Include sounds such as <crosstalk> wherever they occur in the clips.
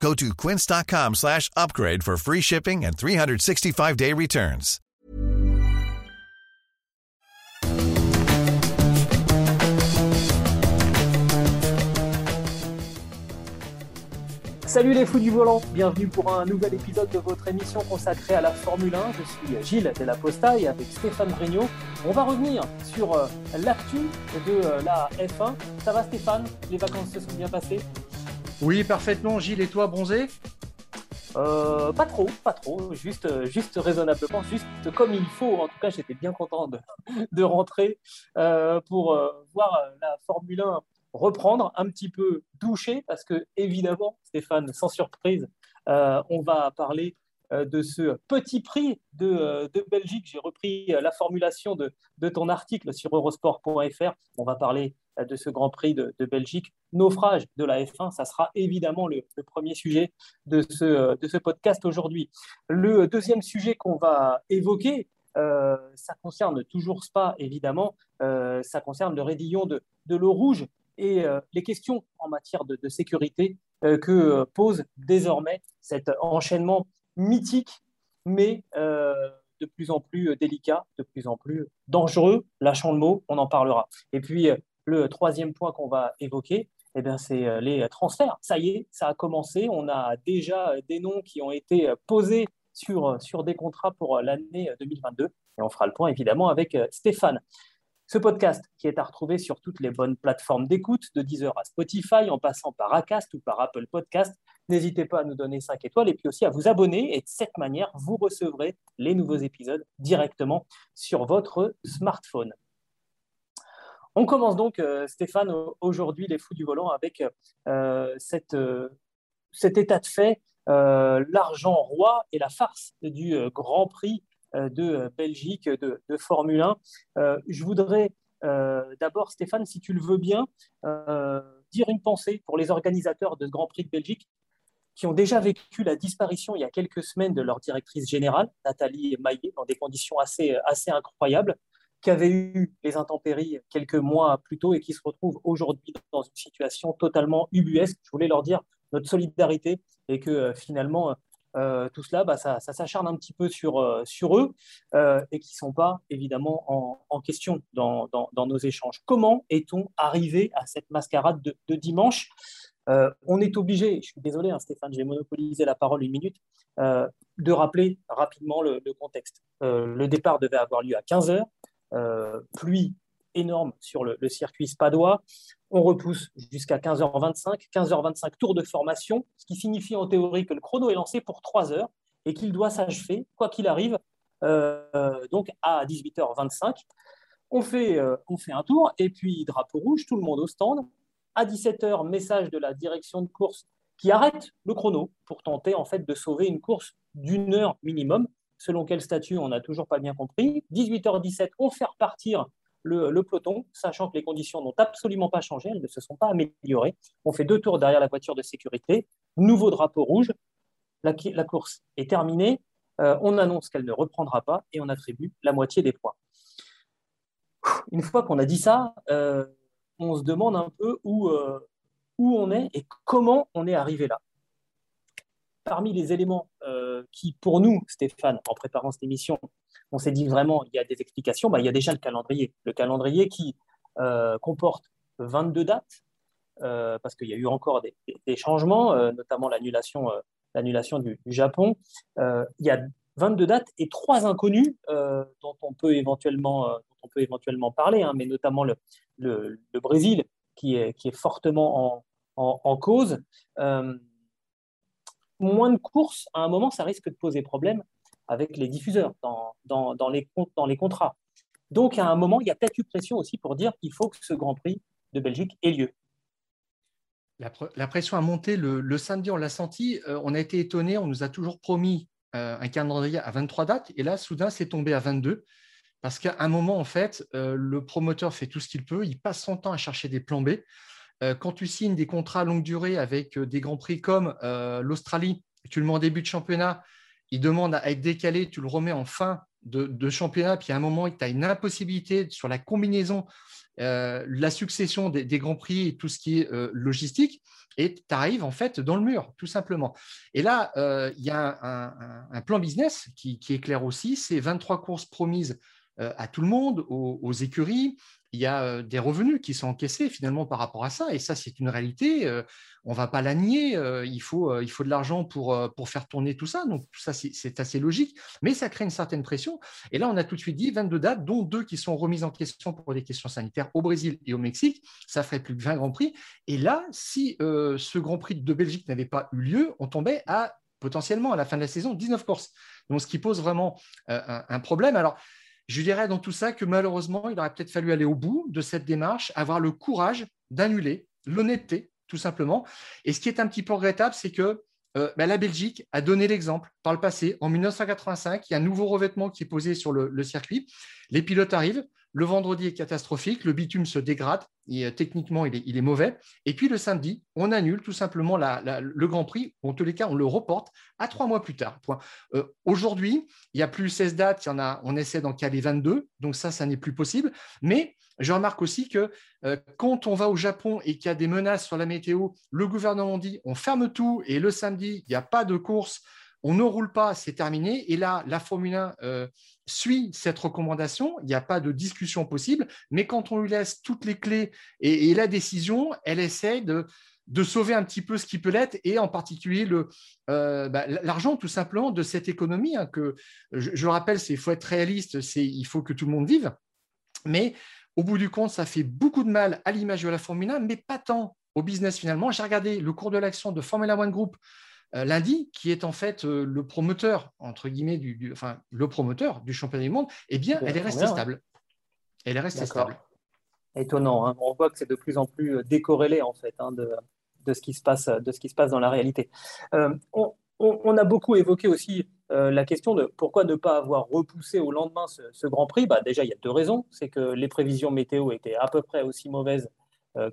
Go to quince.com slash upgrade for free shipping and 365-day returns. Salut les fous du volant, bienvenue pour un nouvel épisode de votre émission consacrée à la Formule 1. Je suis Gilles de la Posta et avec Stéphane Brignot, on va revenir sur euh, l'actu de euh, la F1. Ça va Stéphane? Les vacances se sont bien passées? Oui, parfaitement. Gilles et toi, bronzé? Euh, pas trop, pas trop, juste, juste raisonnablement, juste comme il faut. En tout cas, j'étais bien content de, rentrer pour voir la Formule 1 reprendre un petit peu douché parce que évidemment, Stéphane, sans surprise, euh, on va parler euh, de ce petit prix de, euh, de Belgique. J'ai repris la formulation de, de, ton article sur eurosport.fr. On va parler de ce Grand Prix de, Belgique, naufrage de la F1. Ça sera évidemment le, premier sujet de ce, de ce podcast aujourd'hui. Le deuxième sujet qu'on va évoquer, ça concerne toujours Spa, évidemment. ça concerne le raidillon de, de l'eau rouge et euh, les questions en matière de, sécurité euh, que euh, pose désormais cet enchaînement mythique, mais de plus en plus délicat, de plus en plus dangereux. Lâchons le mot, on en parlera. Et puis, le troisième point qu'on va évoquer, eh bien, c'est les transferts. Ça y est, ça a commencé. On a déjà des noms qui ont été posés sur, sur des contrats pour l'année 2022. Et on fera le point évidemment avec Stéphane. Ce podcast qui est à retrouver sur toutes les bonnes plateformes d'écoute, de Deezer à Spotify, en passant par Acast ou par Apple Podcast. N'hésitez pas à nous donner 5 étoiles et puis aussi à vous abonner. Et de cette manière, vous recevrez les nouveaux épisodes directement sur votre smartphone. On commence donc, euh, Stéphane, aujourd'hui, les fous du volant, avec euh, euh, cet état de fait, l'argent roi et la farce du Grand Prix de Belgique, de, Formule 1. Euh, je voudrais d'abord, Stéphane, si tu le veux bien, dire une pensée pour les organisateurs de ce Grand Prix de Belgique qui ont déjà vécu la disparition il y a quelques semaines de leur directrice générale, Nathalie Maillet, dans des conditions assez incroyables, qui avait eu les intempéries quelques mois plus tôt et qui se retrouvent aujourd'hui dans une situation totalement ubuesque. Je voulais leur dire notre solidarité et que finalement, euh, tout cela, bah, ça, s'acharne un petit peu sur, euh, sur eux euh, et qui ne sont pas évidemment en, question dans, nos échanges. Comment est-on arrivé à cette mascarade de, dimanche? On est obligé, je suis désolé hein, Stéphane, j'ai monopolisé la parole une minute, de rappeler rapidement le, le contexte. le départ devait avoir lieu à 15h, pluie énorme sur le, circuit spadois. On repousse jusqu'à 15h25. 15h25, tour de formation, ce qui signifie en théorie que le chrono est lancé pour 3 heures et qu'il doit s'achever, quoi qu'il arrive, euh, donc à 18h25. On fait, euh, on fait un tour et puis drapeau rouge, tout le monde au stand. À 17h, message de la direction de course qui arrête le chrono pour tenter en fait de sauver une course d'une heure minimum. Selon quel statut, on n'a toujours pas bien compris. 18h17, on fait repartir le, peloton, sachant que les conditions n'ont absolument pas changé, elles ne se sont pas améliorées. On fait deux tours derrière la voiture de sécurité, nouveau drapeau rouge, la, course est terminée, euh, on annonce qu'elle ne reprendra pas et on attribue la moitié des points. Une fois qu'on a dit ça, euh, on se demande un peu euh, où on est et comment on est arrivé là parmi les éléments qui, pour nous, Stéphane, en préparant cette émission, on s'est dit vraiment, il y a des explications, bah, il y a déjà le calendrier. Le calendrier qui euh, comporte 22 dates, euh, parce qu'il y a eu encore des, changements, euh, notamment l'annulation l'annulation du, Japon. il y a 22 dates et trois inconnus dont, on peut éventuellement, on peut éventuellement parler, hein, mais notamment le, Brésil qui est, fortement en, en cause. Moins de courses, à un moment, ça risque de poser problème avec les diffuseurs dans, dans, les, dans les contrats. Donc, à un moment, il y a peut-être eu pression aussi pour dire qu'il faut que ce Grand Prix de Belgique ait lieu. La, pression a monté le, samedi, on l'a senti. Euh, on a été étonné, on nous a toujours promis un calendrier à 23 dates, et là, soudain, c'est tombé à 22. Parce qu'à un moment, en fait, le promoteur fait tout ce qu'il peut, il passe son temps à chercher des plans B. quand tu signes des contrats longue durée avec des grands prix comme l'Australie, tu le mets en début de championnat, il demande à être décalé, tu le remets en fin de, championnat, puis à un moment, tu as une impossibilité sur la combinaison, euh, la succession des, grands prix et tout ce qui est euh, logistique, et tu arrives en fait dans le mur, tout simplement. Et là, euh, il y a un, plan business qui, qui, est clair aussi, c'est 23 courses promises à tout le monde, aux écuries, il y a euh, des revenus qui sont encaissés finalement par rapport à ça. Et ça, c'est une réalité. Euh, on ne va pas la nier. Euh, il, faut, il faut de l'argent pour, pour faire tourner tout ça. Donc, ça, c'est assez logique. Mais ça crée une certaine pression. Et là, on a tout de suite dit 22 dates, dont deux qui sont remises en question pour des questions sanitaires au Brésil et au Mexique. Ça ferait plus de 20 Grands Prix. Et là, si ce Grand Prix de Belgique n'avait pas eu lieu, on tombait à potentiellement à la fin de la saison 19 courses. Donc, ce qui pose vraiment un, un problème. Alors, je dirais dans tout ça que malheureusement, il aurait peut-être fallu aller au bout de cette démarche, avoir le courage d'annuler, l'honnêteté, tout simplement. Et ce qui est un petit peu regrettable, c'est que euh, bah, la Belgique a donné l'exemple par le passé. En 1985, il y a un nouveau revêtement qui est posé sur le circuit. Les pilotes arrivent, le vendredi est catastrophique, le bitume se dégrade, et, euh, techniquement il est, mauvais. Et puis le samedi, on annule tout simplement le Grand Prix, en tous les cas on le reporte à trois mois plus tard. Euh, aujourd'hui, il n'y a plus 16 dates, il y en a, on essaie d'en caler 22, donc ça, ça n'est plus possible. Mais je remarque aussi que euh, quand on va au Japon et qu'il y a des menaces sur la météo, le gouvernement dit on ferme tout et le samedi, il n'y a pas de course on ne roule pas, c'est terminé. Et là, la Formule 1 euh, suit cette recommandation. Il n'y a pas de discussion possible. Mais quand on lui laisse toutes les clés et, la décision, elle essaie de, sauver un petit peu ce qui peut l'être, et en particulier euh, bah, l'argent tout simplement de cette économie. Hein, que je, rappelle, il faut être réaliste, il faut que tout le monde vive. Mais au bout du compte, ça fait beaucoup de mal à l'image de la Formule 1, mais pas tant au business finalement. J'ai regardé le cours de l'action de Formula One Group lundi, qui est en fait euh, le promoteur, entre guillemets, du, enfin, le promoteur du championnat du monde, eh bien, elle est restée stable. Elle est restée stable. Étonnant. Hein. On voit que c'est de plus en plus euh, décorrélé, en fait, hein, de, de, ce qui se passe, de ce qui se passe dans la réalité. on, a beaucoup évoqué aussi la question de pourquoi ne pas avoir repoussé au lendemain ce, Grand Prix. Bah, déjà, il y a deux raisons. C'est que les prévisions météo étaient à peu près aussi mauvaises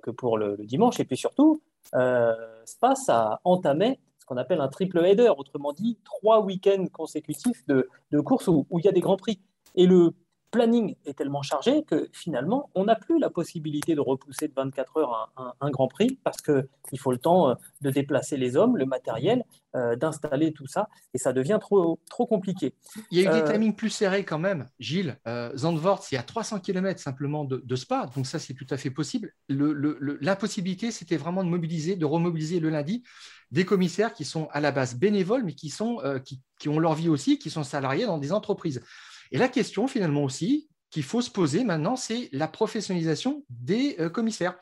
que pour le, dimanche. Et puis surtout, Spa, ça entamé ce qu'on appelle un triple header, autrement dit trois week-ends consécutifs de, courses où, où, il y a des grands prix. Et le planning est tellement chargé que finalement, on n'a plus la possibilité de repousser de 24 heures un, Grand Prix parce qu'il faut le temps euh, de déplacer les hommes, le matériel, euh, d'installer tout ça, et ça devient trop, trop compliqué. Il y a eu des euh, timings plus serrés quand même, Gilles. Zandvoort, il y a 300 km simplement de, Spa, donc ça c'est tout à fait possible. L'impossibilité, c'était vraiment de mobiliser, de remobiliser le lundi des commissaires qui sont à la base bénévoles, mais qui, sont, qui, qui ont leur vie aussi, qui sont salariés dans des entreprises. Et la question finalement aussi qu'il faut se poser maintenant, c'est la professionnalisation des euh, commissaires.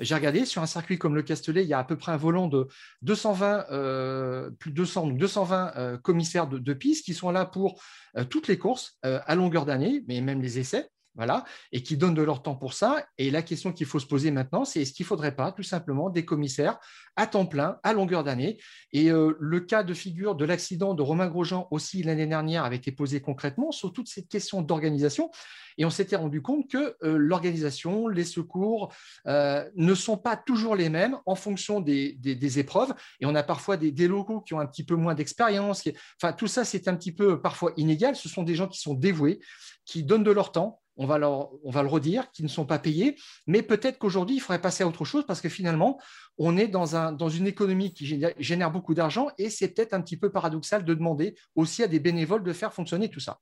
J'ai regardé sur un circuit comme le Castellet, il y a à peu près un volant de 220, euh, plus 200, 220 euh, commissaires de piste qui sont là pour toutes les courses à longueur d'année, mais même les essais voilà, et qui donnent de leur temps pour ça. Et la question qu'il faut se poser maintenant, c'est est-ce qu'il ne faudrait pas tout simplement des commissaires à temps plein, à longueur d'année? Et euh, le cas de figure de l'accident de Romain Grosjean aussi l'année dernière avait été posé concrètement sur toutes ces questions d'organisation. Et on s'était rendu compte que euh, l'organisation, les secours euh, ne sont pas toujours les mêmes en fonction des, épreuves. Et on a parfois des, des, locaux qui ont un petit peu moins d'expérience. Enfin, tout ça, c'est un petit peu parfois inégal. Ce sont des gens qui sont dévoués, qui donnent de leur temps on va, le redire, qui ne sont pas payés. Mais peut-être qu'aujourd'hui, il faudrait passer à autre chose parce que finalement, on est dans, un, dans une économie qui génère, beaucoup d'argent et c'est peut-être un petit peu paradoxal de demander aussi à des bénévoles de faire fonctionner tout ça.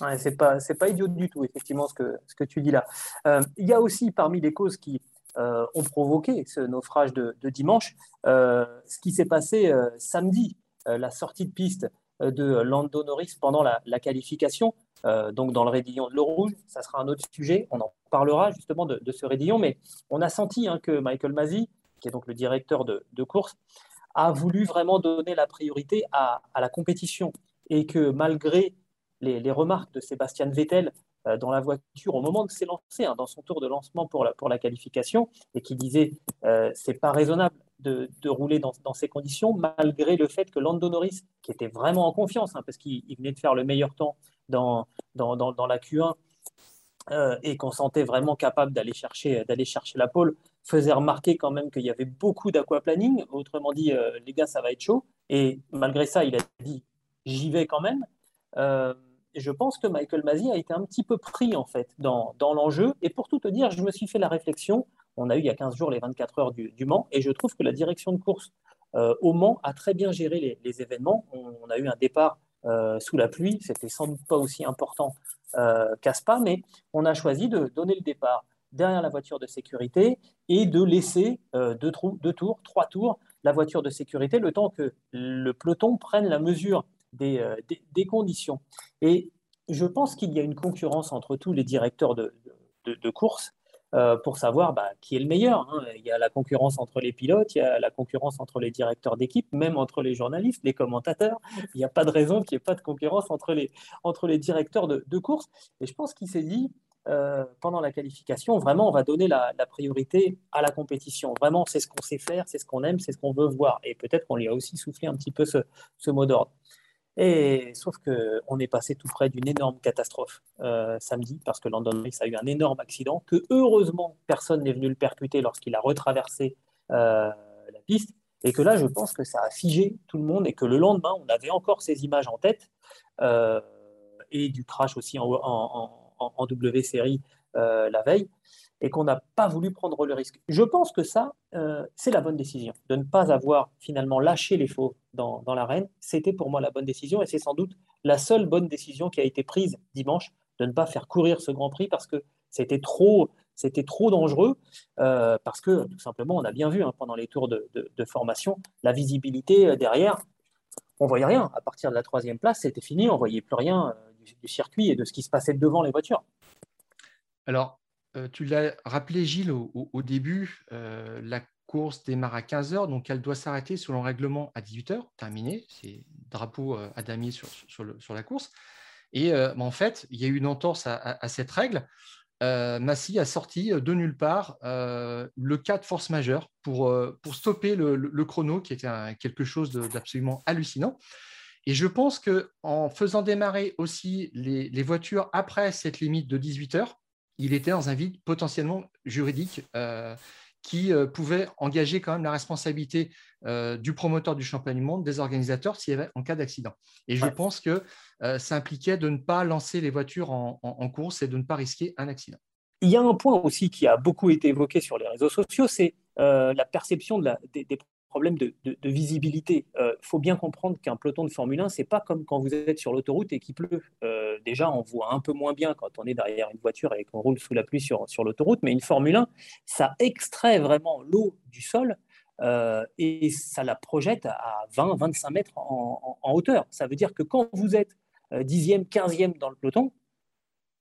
Ouais, c'est pas idiot du tout effectivement ce que ce que tu dis là. Euh, il y a aussi parmi les causes qui euh, ont provoqué ce naufrage de, dimanche, euh, ce qui s'est passé samedi, la sortie de piste de Lando Norris pendant la, qualification. Euh, donc dans le raidillon de l'eau rouge. Ça sera un autre sujet. On en parlera justement de, ce raidillon, mais on a senti hein, que Michael Masi, qui est donc le directeur de, course, a voulu vraiment donner la priorité à, la compétition et que malgré les, remarques de Sébastien Vettel euh, dans la voiture au moment de s'élancer, hein, dans son tour de lancement pour la, pour la qualification, et qui disait euh, c'est pas raisonnable de, rouler dans, ces conditions, malgré le fait que Lando Norris, qui était vraiment en confiance, hein, parce qu'il venait de faire le meilleur temps dans, la Q1, euh, et qu'on sentait vraiment capable d'aller chercher, chercher la pole, faisait remarquer quand même qu'il y avait beaucoup d'aquaplaning. Autrement dit, euh, les gars, ça va être chaud. Et malgré ça, il a dit j'y vais quand même. Euh, je pense que Michael Masi a été un petit peu pris en fait dans, dans l'enjeu. Et pour tout te dire, je me suis fait la réflexion. On a eu il y a 15 jours les 24 heures du, Mans et je trouve que la direction de course au Mans a très bien géré les, événements. On, a eu un départ sous la pluie, c'était sans doute pas aussi important euh, casse pas, mais on a choisi de donner le départ derrière la voiture de sécurité et de laisser euh, deux, tours, trois tours, la voiture de sécurité, le temps que le peloton prenne la mesure des, euh, conditions. Et je pense qu'il y a une concurrence entre tous les directeurs de, course pour savoir bah, qui est le meilleur. Hein. Il y a la concurrence entre les pilotes, il y a la concurrence entre les directeurs d'équipe, même entre les journalistes, les commentateurs. Il n'y a pas de raison qu'il n'y ait pas de concurrence entre les, entre les directeurs de, course. Et je pense qu'il s'est dit, euh, pendant la qualification, vraiment, on va donner la, priorité à la compétition. Vraiment, c'est ce qu'on sait faire, c'est ce qu'on aime, c'est ce qu'on veut voir. Et peut-être qu'on lui a aussi soufflé un petit peu ce mot d'ordre. Et sauf qu'on est passé tout près d'une énorme catastrophe euh, samedi parce que London Race a eu un énorme accident que heureusement personne n'est venu le percuter lorsqu'il a retraversé euh, la piste. Et que là je pense que ça a figé tout le monde et que le lendemain on avait encore ces images en tête et du crash aussi en W série la veille et qu'on n'a pas voulu prendre le risque. Je pense que ça, euh, c'est la bonne décision. De ne pas avoir finalement lâché les faux dans, l'arène, c'était pour moi la bonne décision et c'est sans doute la seule bonne décision qui a été prise dimanche, de ne pas faire courir ce Grand Prix parce que c'était trop, trop dangereux, euh, parce que tout simplement, on a bien vu hein, pendant les tours de, formation, la visibilité euh, derrière, on voyait rien. À partir de la troisième place, c'était fini, on voyait plus rien du, du circuit et de ce qui se passait devant les voitures. Alors, euh, tu l'as rappelé, Gilles, au, début, euh, la course démarre à 15h, donc elle doit s'arrêter selon le règlement à 18h, terminé. C'est drapeau à euh, damier sur, sur, la course. Et bah, en fait, il y a eu une entorse à, cette règle. Massy a sorti de nulle part le cas de force majeure pour, pour stopper le, chrono, qui était quelque chose d'absolument hallucinant. Et je pense qu'en faisant démarrer aussi les, les, voitures après cette limite de 18 heures, il était dans un vide potentiellement juridique euh, qui euh, pouvait engager quand même la responsabilité euh, du promoteur du championnat du monde, des organisateurs, s'il y avait en cas d'accident. Et je pense que ça impliquait de ne pas lancer les voitures en, course et de ne pas risquer un accident. Il y a un point aussi qui a beaucoup été évoqué sur les réseaux sociaux, c'est la perception de la, des, des, problème de, visibilité. Il euh, faut bien comprendre qu'un peloton de Formule 1, c'est pas comme quand vous êtes sur l'autoroute et qu'il pleut. Euh, déjà, on voit un peu moins bien quand on est derrière une voiture et qu'on roule sous la pluie sur, l'autoroute, mais une Formule 1, ça extrait vraiment l'eau du sol euh, et ça la projette à 20-25 mètres en, hauteur. Ça veut dire que quand vous êtes dixième, quinzième dans le peloton,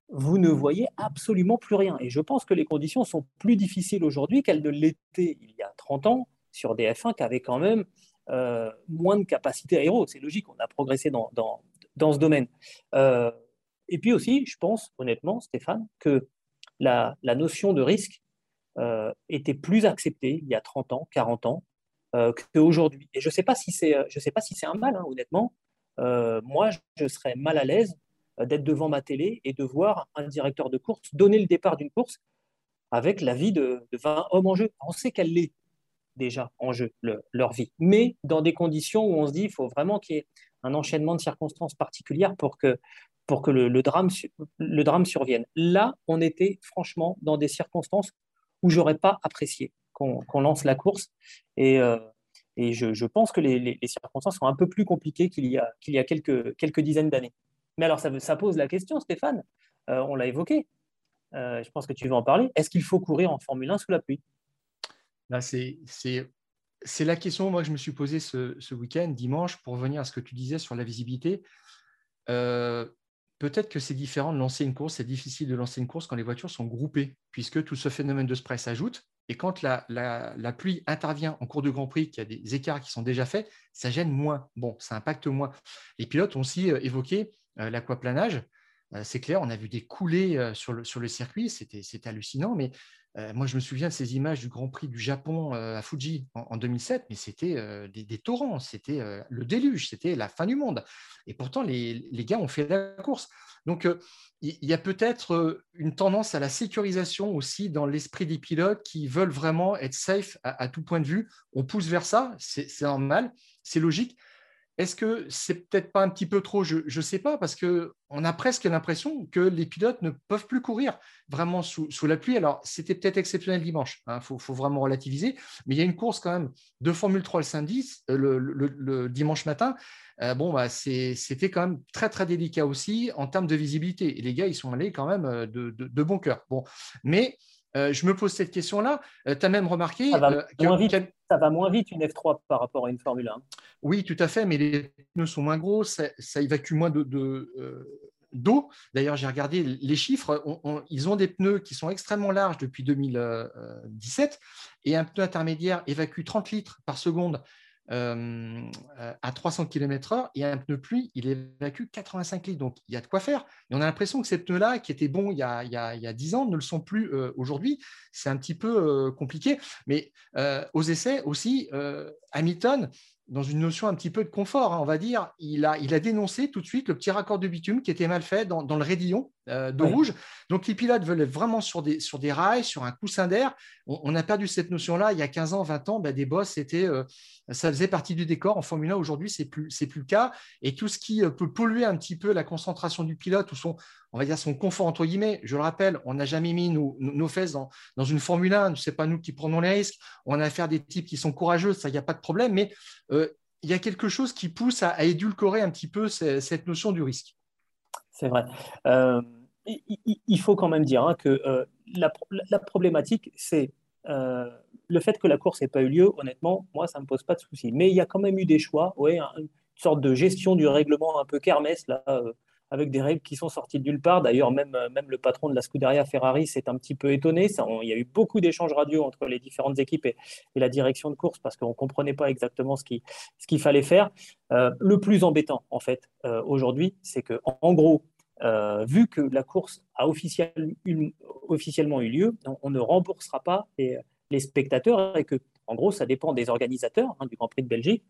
vous ne voyez absolument plus rien. Et je pense que les conditions sont plus difficiles aujourd'hui qu'elles ne l'étaient il y a 30 ans, sur des F1 qui avaient quand même euh, moins de capacité aéro. C'est logique, on a progressé dans, dans, dans ce domaine. Euh, et puis aussi, je pense honnêtement, Stéphane, que la, la notion de risque euh, était plus acceptée il y a 30 ans, 40 ans, qu'aujourd'hui. Et je ne sais pas si c'est un mal, hein, honnêtement. moi, je serais mal à l'aise d'être devant ma télé et de voir un directeur de course donner le départ d'une course avec la vie de, de 20 hommes en jeu. On sait qu'elle l'est déjà en jeu leur vie, mais dans des conditions où on se dit qu'il faut vraiment qu'il y ait un enchaînement de circonstances particulières pour que, pour que le, drame, le drame survienne. Là, on était franchement dans des circonstances où j'aurais pas apprécié qu'on lance la course. Et, euh, et je, pense que les, les, circonstances sont un peu plus compliquées qu'il y a, y a quelques, quelques dizaines d'années. Mais alors, ça, ça, pose la question, Stéphane, euh, on l'a évoqué, euh, je pense que tu veux en parler, est-ce qu'il faut courir en Formule 1 sous la pluie? C'est la question moi, que je me suis posée ce, week-end, dimanche, pour revenir à ce que tu disais sur la visibilité. Euh, peut-être que c'est différent de lancer une course, c'est difficile de lancer une course quand les voitures sont groupées, puisque tout ce phénomène de spray s'ajoute. Et quand la, pluie intervient en cours de Grand Prix, qu'il y a des écarts qui sont déjà faits, ça gêne moins. Bon, ça impacte moins. Les pilotes ont aussi euh, évoqué euh, l'aquaplanage. c'est clair, on a vu des coulées sur le, sur le circuit, c'était hallucinant, mais moi, je me souviens de ces images du Grand Prix du Japon à Fuji en, 2007, mais c'était des, torrents, c'était le déluge, c'était la fin du monde. Et pourtant, les, les, gars ont fait la course. Donc, il y a peut-être une tendance à la sécurisation aussi dans l'esprit des pilotes qui veulent vraiment être safe à, tout point de vue. On pousse vers ça, c'est normal, c'est logique. Est-ce que c'est peut-être pas un petit peu trop? Je ne sais pas, parce qu'on a presque l'impression que les pilotes ne peuvent plus courir vraiment sous, la pluie. Alors, c'était peut-être exceptionnel dimanche, il hein, faut, vraiment relativiser, mais il y a une course quand même de Formule 3 le samedi, euh, le, dimanche matin. Euh, bon, bah, c'était quand même très, très délicat aussi en termes de visibilité. Et les gars, ils sont allés quand même euh, de, de bon cœur. Bon, mais euh, je me pose cette question-là. Euh, tu as même remarqué. Ça va, euh, moins vite, ça va, moins vite, une F3 par rapport à une Formule 1. Oui, tout à fait, mais les pneus sont moins gros, ça, évacue moins d'eau. De, d'eau. D'ailleurs, j'ai regardé les chiffres. ils ont des pneus qui sont extrêmément larges depuis 2017 et un pneu intermédiaire évacue 30 litres par seconde euh, à 300 km/h et un pneu pluie, il évacue 85 litres. Donc, il y a de quoi faire. Et on a l'impression que ces pneus-là, qui étaient bons il y, a, il, y a, il y a 10 ans, ne le sont plus euh, aujourd'hui. C'est un petit peu euh, compliqué. Mais aux essais aussi, Hamilton, dans une notion un petit peu de confort, hein, on va dire, il a, il a dénoncé tout de suite le petit raccord de bitume qui était mal fait dans, le raidillon euh, de rouge. Donc les pilotes veulent être vraiment sur des, sur des rails, sur un coussin d'air. On, a perdu cette notion-là il y a 15 ans, 20 ans, ben, des bosses, c'était, euh, ça faisait partie du décor. En Formule 1, aujourd'hui, ce n'est plus, plus le cas. Et tout ce qui euh, peut polluer un petit peu la concentration du pilote ou son, on va dire son confort, entre guillemets. Je le rappelle, on n'a jamais mis nos, fesses dans, une Formule 1, ce n'est pas nous qui prenons les risques. On a affaire à des types qui sont courageux, ça, il n'y a pas de problème. Mais il y a quelque chose qui pousse à, édulcorer un petit peu cette notion du risque. C'est vrai. Euh, il, faut quand même dire hein, que euh, la, problématique, c'est euh, le fait que la course n'ait pas eu lieu. Honnêtement, moi, ça ne me pose pas de souci. Mais il y a quand même eu des choix, une sorte de gestion du règlement un peu kermesse là, avec des règles qui sont sorties de nulle part. D'ailleurs, même, euh, même le patron de la Scuderia Ferrari s'est un petit peu étonné. Il y a eu beaucoup d'échanges radio entre les différentes équipes et, la direction de course parce qu'on ne comprenait pas exactement ce qu'il ce qu'il fallait faire. Euh, le plus embêtant, en fait, euh, aujourd'hui, c'est que, en, gros, vu que la course a officiellement eu lieu, on, ne remboursera pas les, les, spectateurs et que, en gros, ça dépend des organisateurs hein, du Grand Prix de Belgique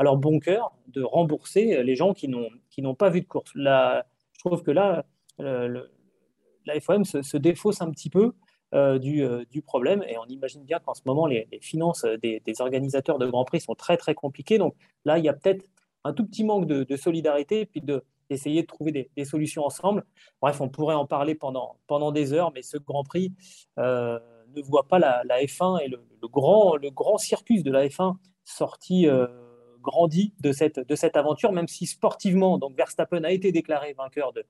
leur bon cœur de rembourser les gens qui n'ont pas vu de course. Je trouve que là, le, la FOM se, défausse un petit peu euh, euh, du, problème et on imagine bien qu'en ce moment, les, finances des, organisateurs de Grand Prix sont très très compliquées. Donc là, il y a peut-être un tout petit manque de, solidarité puis d'essayer de, trouver des, solutions ensemble. Bref, on pourrait en parler pendant, des heures, mais ce Grand Prix euh, ne voit pas la, F1 et le, grand, le grand circus de la F1 sorti grandi de cette, de cette aventure, même si sportivement, donc Verstappen a été déclaré vainqueur de,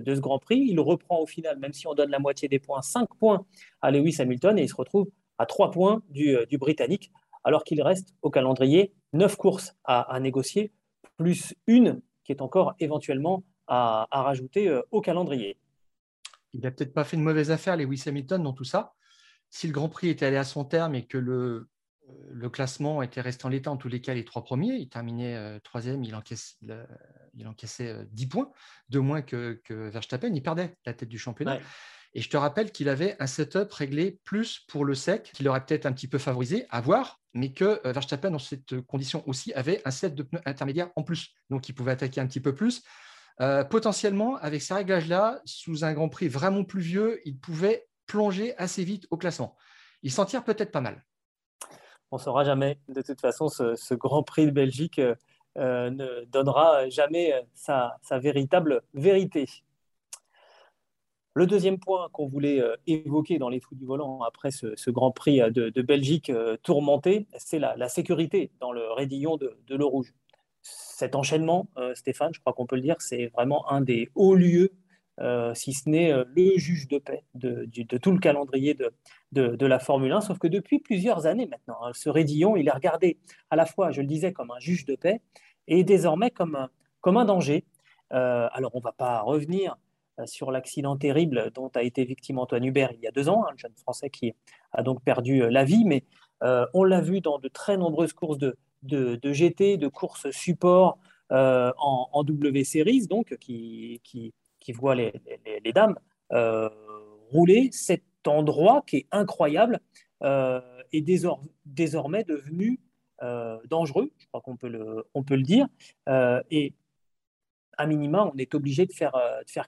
de, ce Grand Prix. Il reprend au final, même si on donne la moitié des points, 5 points à Lewis Hamilton et il se retrouve à 3 points du, du Britannique, alors qu'il reste au calendrier 9 courses à, négocier, plus une qui est encore éventuellement à, à rajouter euh, au calendrier. Il n'a peut-être pas fait une mauvaise affaire, Lewis Hamilton, dans tout ça. Si le Grand Prix était allé à son terme et que le, le classement était resté en l'état, en tous les cas, les trois premiers. Il terminait euh, troisième, il, il, encaissait 10 euh, points, de moins que, Verstappen. Il perdait la tête du championnat. Et je te rappelle qu'il avait un setup réglé plus pour le sec, qu'il aurait peut-être un petit peu favorisé, à voir, mais que euh, Verstappen, dans cette condition aussi, avait un set de pneus intermédiaires en plus. Donc, il pouvait attaquer un petit peu plus. potentiellement, avec ces réglages-là, sous un Grand Prix vraiment pluvieux, il pouvait plonger assez vite au classement. Il s'en tire peut-être pas mal on ne saura jamais. De toute façon, ce, Grand Prix de Belgique euh, euh, ne donnera jamais sa, véritable vérité. Le deuxième point qu'on voulait euh, évoquer dans les fous du volant après ce, Grand Prix de, Belgique tourmenté, c'est la, sécurité dans le raidillon de, de l'eau rouge. Cet enchaînement, Stéphane, je crois qu'on peut le dire, c'est vraiment un des hauts lieux euh, si ce n'est euh, le juge de paix de, tout le calendrier de, la Formule 1. Sauf que depuis plusieurs années maintenant, hein, ce Rédillon, il est regardé à la fois, je le disais, comme un juge de paix et désormais comme un, danger. Euh, alors, on ne va pas revenir sur l'accident terrible dont a été victime Antoine Hubert il y a deux ans, hein, jeune Français qui a donc perdu la vie, mais on l'a vu dans de très nombreuses courses de, GT, de courses support en, W Series, donc qui, qui voit les, dames euh, rouler. Cette endroit qui est incroyable est désormais devenu dangereux, je crois qu'on peut, le, dire. et à minima, on est obligé de faire,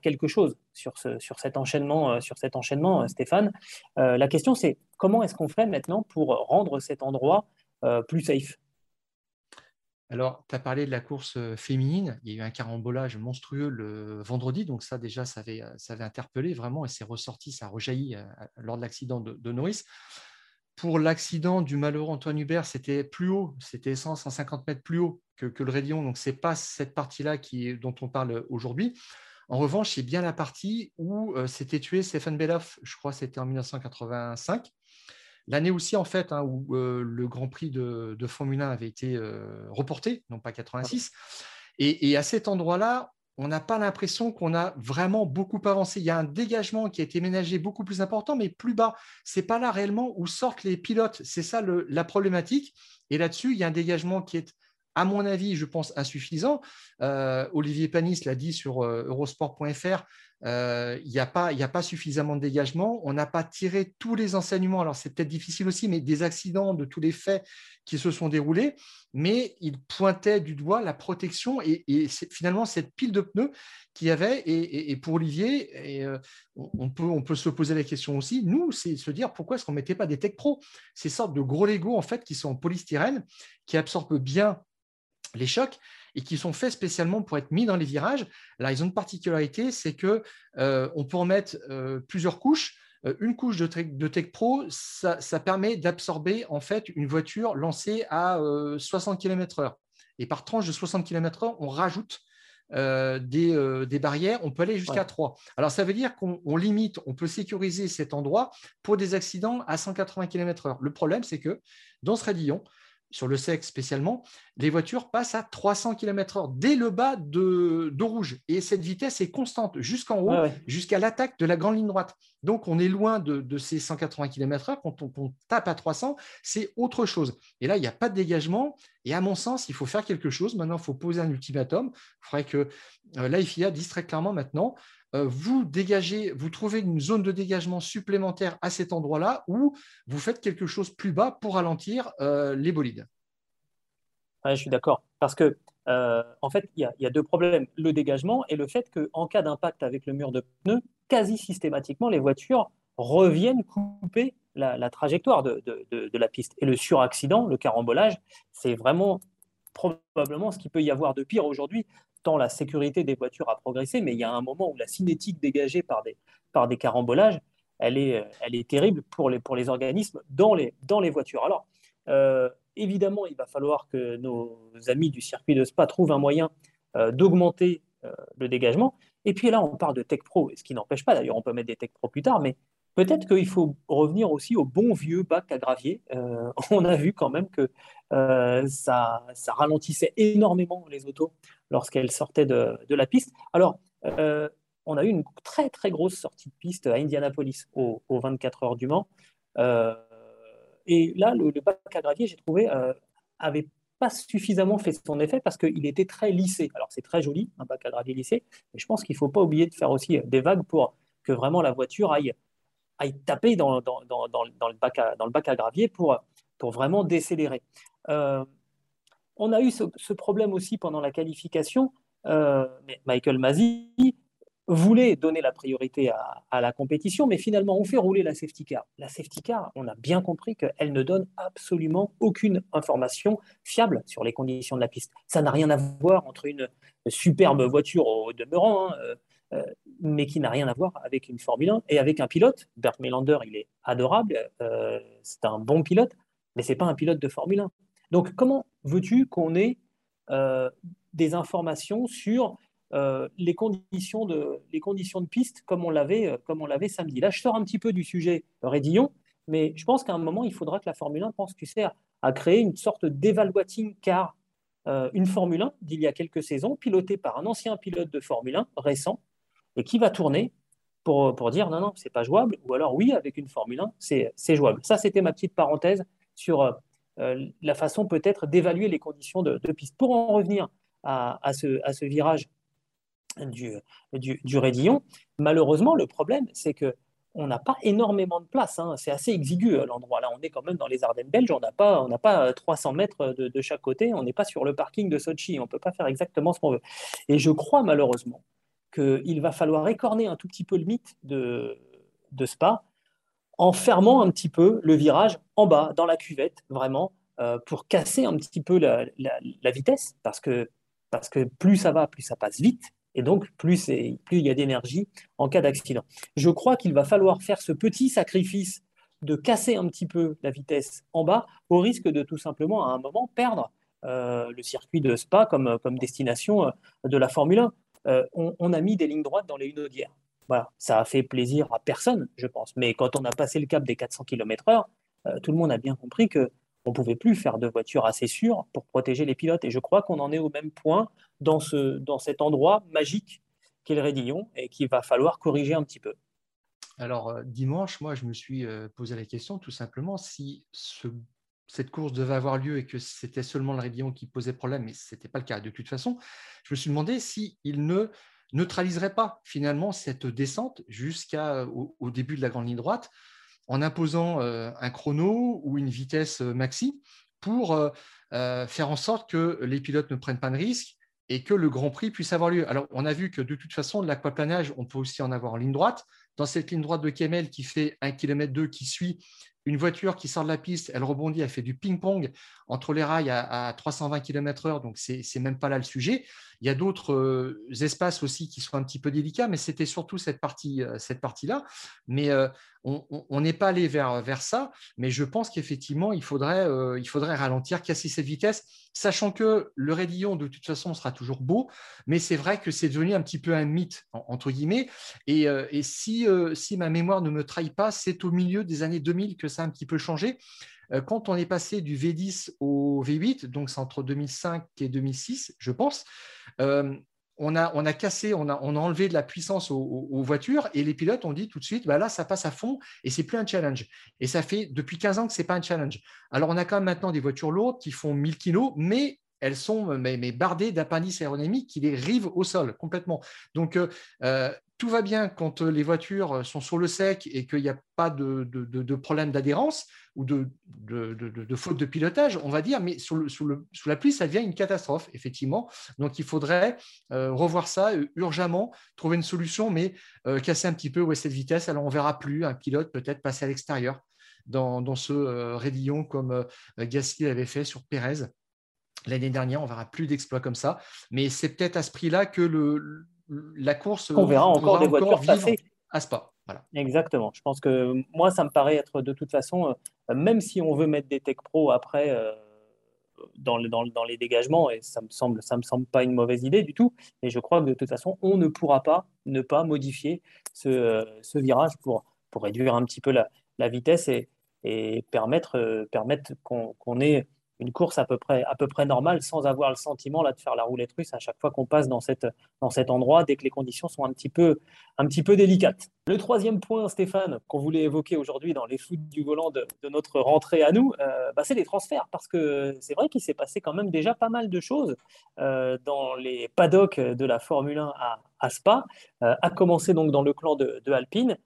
quelque chose sur cet enchaînement, sur cet enchaînement Stéphane. la question, c'est comment est-ce qu'on fait maintenant pour rendre cet endroit plus safe? Alors, tu as parlé de la course féminine. Il y a eu un carambolage monstrueux le vendredi. Donc, ça, déjà, ça avait, ça avait interpellé vraiment et c'est ressorti, ça a rejailli lors de l'accident de, Norris. Pour l'accident du malheureux Antoine Hubert, c'était plus haut, c'était 150 mètres plus haut que, le Raidillon. Donc, ce n'est pas cette partie-là dont on parle aujourd'hui. En revanche, c'est bien la partie où s'était tué Stéphane Beloff, je crois que c'était en 1985. L'année aussi, en fait, hein, où euh, le Grand Prix de, Formule 1 avait été euh, reporté, non pas 86. Et, à cet endroit-là, on n'a pas l'impression qu'on a vraiment beaucoup avancé. Il y a un dégagement qui a été ménagé beaucoup plus important, mais plus bas. Ce n'est pas là réellement où sortent les pilotes. C'est ça la problématique. Et là-dessus, il y a un dégagement qui est à mon avis, je pense, insuffisant. Euh, Olivier Panis l'a dit sur eurosport.fr, euh, il n'y a, pas, suffisamment de dégagement. On n'a pas tiré tous les enseignements. Alors, c'est peut-être difficile aussi, mais des accidents, de tous les faits qui se sont déroulés. Mais il pointait du doigt la protection et, finalement cette pile de pneus qu'il y avait. Et, pour Olivier, euh, on, peut, on peut se poser la question aussi, nous, c'est se dire pourquoi est-ce qu'on ne mettait pas des Tech Pro Ces sortes de gros Lego, en fait, qui sont en polystyrène, qui absorbent bien les chocs et qui sont faits spécialement pour être mis dans les virages. Là, ils ont une particularité, c'est que euh, on peut en mettre euh, plusieurs couches. Euh, une couche de, de Tech Pro, ça, permet d'absorber en fait une voiture lancée à 60 km/h. Et par tranche de 60 km/h, on rajoute des, barrières, on peut aller jusqu'à 3. Alors, ça veut dire qu'on limite, on peut sécuriser cet endroit pour des accidents à 180 km/h. Le problème, c'est que dans ce radillon, sur le sexe spécialement, les voitures passent à 300 km/h dès le bas de, rouge. Et cette vitesse est constante jusqu'en haut, jusqu'à l'attaque de la grande ligne droite. Donc, on est loin de, ces 180 km/h. Quand on, tape à 300, c'est autre chose. Et là, il n'y a pas de dégagement. Et à mon sens, il faut faire quelque chose. Maintenant, il faut poser un ultimatum. Il faudrait que euh, l'AFIA dise très clairement maintenant vous dégagez, vous trouvez une zone de dégagement supplémentaire à cet endroit-là ou vous faites quelque chose plus bas pour ralentir euh, les bolides. je suis d'accord. Parce que, euh, en fait, il y, a deux problèmes. Le dégagement et le fait qu'en cas d'impact avec le mur de pneus, quasi systématiquement, les voitures reviennent couper la, trajectoire de, de, la piste. Et le suraccident, le carambolage, c'est vraiment probablement ce qu'il peut y avoir de pire aujourd'hui tant la sécurité des voitures a progressé, mais il y a un moment où la cinétique dégagée par des, par des carambolages, elle est, elle est terrible pour les, pour les organismes dans les, dans les voitures. Alors, euh, évidemment, il va falloir que nos amis du circuit de Spa trouvent un moyen euh, d'augmenter euh, le dégagement. Et puis là, on parle de Tech Pro, ce qui n'empêche pas, d'ailleurs, on peut mettre des Tech Pro plus tard, mais Peut-être qu'il faut revenir aussi au bon vieux bac à gravier. <laughs> On a vu quand même que euh, ça, ralentissait énormément les autos lorsqu'elles sortaient de, la piste. Alors, euh, on a eu une très très grosse sortie de piste à Indianapolis aux, 24 heures du Mans. et là, le, bac à gravier, j'ai trouvé, avait pas suffisamment fait son effet parce qu'il était très lissé. Alors c'est très joli, un bac à gravier lissé, mais je pense qu'il ne faut pas oublier de faire aussi des vagues pour que vraiment la voiture aille aille taper dans, dans, le bac à, dans le bac à gravier pour, pour vraiment décélérer. Euh, on a eu ce, problème aussi pendant la qualification. Euh, Michael Masi voulait donner la priorité à, la compétition, mais finalement, on fait rouler la safety car. La safety car, on a bien compris qu'elle ne donne absolument aucune information fiable sur les conditions de la piste. Ça n'a rien à voir entre une superbe voiture au demeurant, hein, euh, mais qui n'a rien à voir avec une Formule 1 et avec un pilote. Bert Melander, il est adorable, c'est un bon pilote, mais c'est pas un pilote de Formule 1. Donc, comment veux-tu qu'on ait euh, des informations sur les, conditions de, les conditions de piste comme on l'avait comme on l'avait samedi? Là, je sors un petit peu du sujet Rédillon, mais je pense qu'à un moment, il faudra que la Formule 1 pense, tu sais, à, créer une sorte d'évaluating car une Formule 1 d'il y a quelques saisons, pilotée par un ancien pilote de Formule 1 récent, et qui va tourner pour, pour dire non, non, c'est pas jouable, ou alors oui, avec une Formule 1, c'est jouable. Ça, c'était ma petite parenthèse sur euh, euh, la façon peut-être d'évaluer les conditions de, piste. Pour en revenir à, ce, virage du, du, du, Raidillon, malheureusement, le problème, c'est que on n'a pas énormément de place. Hein. C'est assez exigu l'endroit. Là, on est quand même dans les Ardennes belges. On n'a pas, on pas 300 mètres de, de chaque côté. On n'est pas sur le parking de Sochi. On ne peut pas faire exactement ce qu'on veut. Et je crois malheureusement qu'il va falloir écorner un tout petit peu le mythe de, de Spa en fermant un petit peu le virage en bas, dans la cuvette, vraiment, euh, pour casser un petit peu la, vitesse, parce que, parce que plus ça va, plus ça passe vite, et donc plus, plus il y a d'énergie en cas d'accident. Je crois qu'il va falloir faire ce petit sacrifice de casser un petit peu la vitesse en bas, au risque de tout simplement, à un moment, perdre euh, le circuit de Spa comme, destination euh, de la Formule 1. On, on, a mis des lignes droites dans les Hunaudières. Voilà, ça a fait plaisir à personne, je pense. Mais quand on a passé le cap des 400 km/h, euh, tout le monde a bien compris que on pouvait plus faire de voiture assez sûre pour protéger les pilotes. Et je crois qu'on en est au même point dans, ce, dans cet endroit magique qu'est le Rédillon et qu'il va falloir corriger un petit peu. Alors, euh, dimanche, moi, je me suis euh, posé la question tout simplement si cette course devait avoir lieu et que c'était seulement le Rédillon qui posait problème, mais ce n'était pas le cas. De toute façon, je me suis demandé s'il ne neutraliserait pas finalement cette descente jusqu'au au début de la grande ligne droite en imposant euh, un chrono ou une vitesse euh, maxi pour euh, faire en sorte que les pilotes ne prennent pas de risques et que le Grand Prix puisse avoir lieu. Alors, on a vu que de toute façon, de l'aquaplanage, on peut aussi en avoir en ligne droite. Dans cette ligne droite de Kemel qui fait 1 km 2 qui suit une voiture qui sort de la piste, elle rebondit, elle fait du ping-pong entre les rails à, 320 km/h, donc c'est n'est même pas là le sujet. Il y a d'autres euh, espaces aussi qui sont un petit peu délicats, mais c'était surtout cette euh, partie-là. Mais euh, on n'est pas allé vers, ça, mais je pense qu'effectivement, il faudrait, il faudrait ralentir, casser cette vitesse, sachant que le raidillon, de toute façon, sera toujours beau, mais c'est vrai que c'est devenu un petit peu un mythe, entre guillemets. Et, et si, si ma mémoire ne me trahit pas, c'est au milieu des années 2000 que ça a un petit peu changé. Euh, quand on est passé du V10 au V8, donc c'est entre 2005 et 2006, je pense, euh, on a, cassé, on a, enlevé de la puissance aux, voitures et les pilotes ont dit tout de suite, bah là, ça passe à fond et c'est plus un challenge. Et ça fait depuis 15 ans que c'est pas un challenge. Alors, on a quand même maintenant des voitures lourdes qui font 1000 kg, mais elles sont mais, bardées d'appendices aérodynamiques qui les rivent au sol complètement. Donc, euh, tout va bien quand les voitures sont sur le sec et qu'il n'y a pas de, problème d'adhérence ou de, faute de pilotage, on va dire, mais sous, la pluie, ça devient une catastrophe, effectivement. Donc, il faudrait euh, revoir ça euh, urgemment, trouver une solution, mais euh, casser un petit peu cette vitesse. Alors, on ne verra plus un pilote peut-être passer à l'extérieur dans, ce raidillon comme Gasly avait fait sur Pérez. L'année dernière, on ne verra plus d'exploits comme ça. Mais c'est peut-être à ce prix-là que le, la course. On verra encore des voitures. À Spa. Exactement. Je pense que moi, ça me paraît être de toute façon, euh, même si on veut mettre des tech pro après euh, dans, dans, dans, les dégagements, et ça me semble, ça me semble pas une mauvaise idée du tout, mais je crois que de toute façon, on ne pourra pas ne pas modifier ce, euh, ce virage pour, pour réduire un petit peu la, la vitesse et, et permettre, permettre qu'on ait une course à peu près, à peu près normale sans avoir le sentiment là, de faire la roulette russe à chaque fois qu'on passe dans, cette, dans cet endroit dès que les conditions sont un petit peu, un petit peu délicates. Le troisième point, Stéphane, qu'on voulait évoquer aujourd'hui dans les foot du volant de, notre rentrée à nous, euh, bah, c'est les transferts parce que c'est vrai qu'il s'est passé quand même déjà pas mal de choses euh, dans les paddocks de la Formule 1 à, Spa, euh, à commencer donc dans le clan de, de Alpine